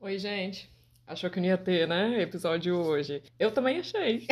Oi, gente. Achou que não ia ter, né? Episódio hoje. Eu também achei.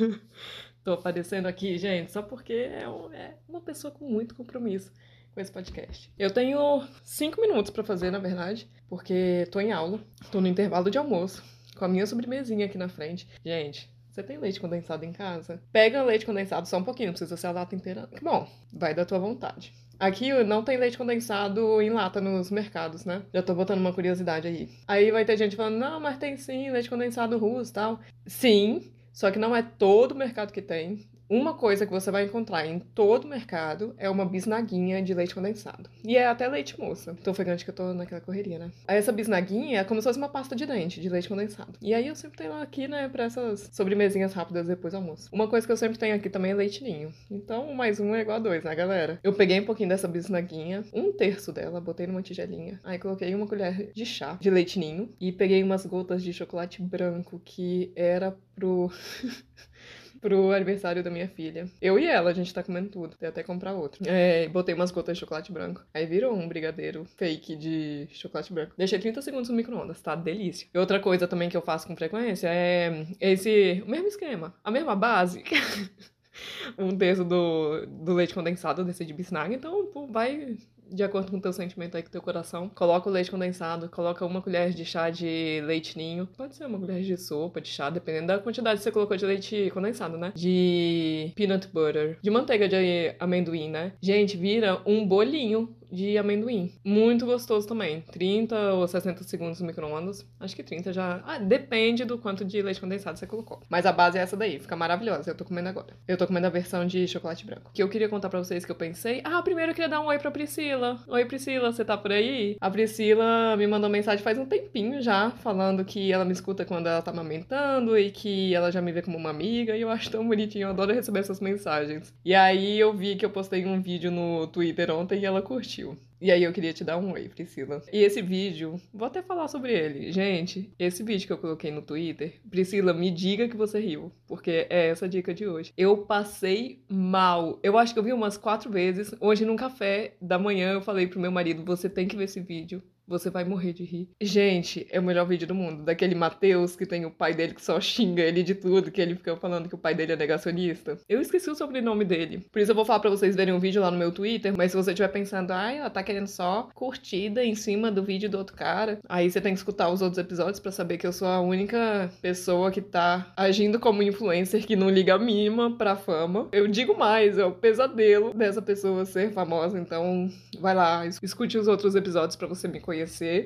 Tô aparecendo aqui, gente, só porque é, um- é uma pessoa com muito compromisso com esse podcast. Eu tenho cinco minutos pra fazer, na verdade, porque tô em aula, tô no intervalo de almoço, com a minha sobremesinha aqui na frente. Gente, você tem leite condensado em casa? Pega leite condensado só um pouquinho, não precisa ser a lata inteira. Bom, vai da tua vontade. Aqui não tem leite condensado em lata nos mercados, né? Já tô botando uma curiosidade aí. Aí vai ter gente falando, não, mas tem sim, leite condensado russo e tal. Sim, só que não é todo mercado que tem. Uma coisa que você vai encontrar em todo mercado é uma bisnaguinha de leite condensado. E é até leite moça. Tô ofegante que eu tô naquela correria, né? Essa bisnaguinha é como se fosse uma pasta de dente de leite condensado. E aí eu sempre tenho aqui, né, pra essas sobremesinhas rápidas depois do almoço. Uma coisa que eu sempre tenho aqui também é leite ninho. Então, mais um é igual a dois, né, galera? Eu peguei um pouquinho dessa bisnaguinha, um terço dela, botei numa tigelinha. Aí coloquei uma colher de chá de leite ninho e peguei umas gotas de chocolate branco que era pro pro aniversário da minha filha. Eu e ela, a gente tá comendo tudo. Tem até comprar outro. É, botei umas gotas de chocolate branco. Aí virou um brigadeiro fake de chocolate branco. Deixei 30 segundos no micro-ondas, tá? Delícia. E outra coisa também que eu faço com frequência é esse... O mesmo esquema. A mesma base. um terço do, do leite condensado desse de bisnaga. Então, pô, vai de acordo com o teu sentimento aí, com o teu coração. Coloca o leite condensado, coloca uma colher de chá de leite ninho. Pode ser uma colher de sopa, de chá, dependendo da quantidade que você colocou de leite condensado, né? De peanut butter, de manteiga de amendoim, né? Gente, vira um bolinho de amendoim. Muito gostoso também. 30 ou 60 segundos no micro-ondas. Acho que 30 já. Ah, depende do quanto de leite condensado você colocou. Mas a base é essa daí, fica maravilhosa. Eu tô comendo agora. Eu tô comendo a versão de chocolate branco. Que eu queria contar pra vocês que eu pensei. Ah, primeiro eu queria dar um oi pra Priscila. Oi, Priscila, você tá por aí? A Priscila me mandou mensagem faz um tempinho já, falando que ela me escuta quando ela tá amamentando e que ela já me vê como uma amiga. E eu acho tão bonitinho, eu adoro receber essas mensagens. E aí eu vi que eu postei um vídeo no Twitter ontem e ela curtiu. E aí eu queria te dar um oi, Priscila. E esse vídeo, vou até falar sobre ele. Gente, esse vídeo que eu coloquei no Twitter, Priscila, me diga que você riu, porque é essa dica de hoje. Eu passei mal. Eu acho que eu vi umas quatro vezes. Hoje num café da manhã eu falei pro meu marido, você tem que ver esse vídeo. Você vai morrer de rir. Gente, é o melhor vídeo do mundo. Daquele Matheus que tem o pai dele que só xinga ele de tudo, que ele fica falando que o pai dele é negacionista. Eu esqueci o sobrenome dele. Por isso eu vou falar pra vocês verem um vídeo lá no meu Twitter. Mas se você estiver pensando, ai, ela tá querendo só curtida em cima do vídeo do outro cara, aí você tem que escutar os outros episódios pra saber que eu sou a única pessoa que tá agindo como influencer que não liga a mínima pra fama. Eu digo mais, é o pesadelo dessa pessoa ser famosa. Então, vai lá, escute os outros episódios pra você me conhecer.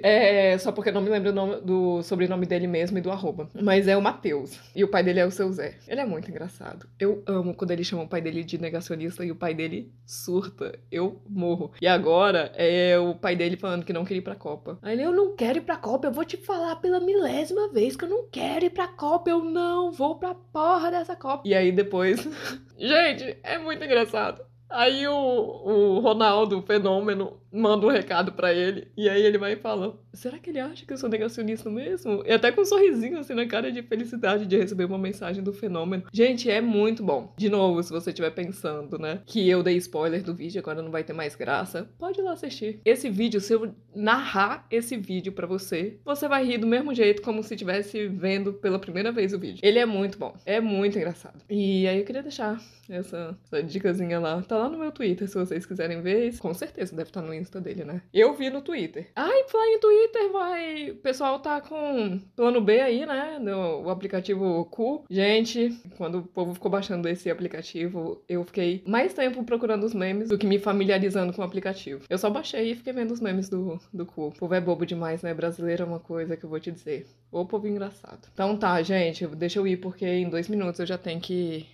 É, só porque eu não me lembro nome- do sobrenome dele mesmo e do arroba. Mas é o Matheus. E o pai dele é o seu Zé. Ele é muito engraçado. Eu amo quando ele chama o pai dele de negacionista e o pai dele surta. Eu morro. E agora é o pai dele falando que não queria ir pra Copa. Aí ele, eu não quero ir pra Copa, eu vou te falar pela milésima vez que eu não quero ir pra Copa. Eu não vou pra porra dessa Copa. E aí depois. Gente, é muito engraçado. Aí o, o Ronaldo, o fenômeno, manda um recado pra ele. E aí ele vai e fala: Será que ele acha que eu sou negacionista mesmo? E até com um sorrisinho assim na cara de felicidade de receber uma mensagem do fenômeno. Gente, é muito bom. De novo, se você estiver pensando, né, que eu dei spoiler do vídeo, agora não vai ter mais graça, pode ir lá assistir. Esse vídeo, se eu narrar esse vídeo pra você, você vai rir do mesmo jeito como se estivesse vendo pela primeira vez o vídeo. Ele é muito bom. É muito engraçado. E aí eu queria deixar essa, essa dicasinha lá. Tá lá no meu Twitter, se vocês quiserem ver. Com certeza deve estar no Insta dele, né? Eu vi no Twitter. Ai, falar em Twitter, vai. O pessoal tá com plano B aí, né? No, o aplicativo Cool. Gente, quando o povo ficou baixando esse aplicativo, eu fiquei mais tempo procurando os memes do que me familiarizando com o aplicativo. Eu só baixei e fiquei vendo os memes do, do Cool. O povo é bobo demais, né? Brasileiro é uma coisa que eu vou te dizer. Ô povo engraçado. Então tá, gente, deixa eu ir porque em dois minutos eu já tenho que,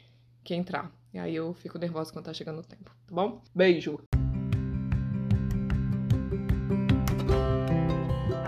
que entrar. E aí eu fico nervosa quando tá chegando o tempo, tá bom? Beijo!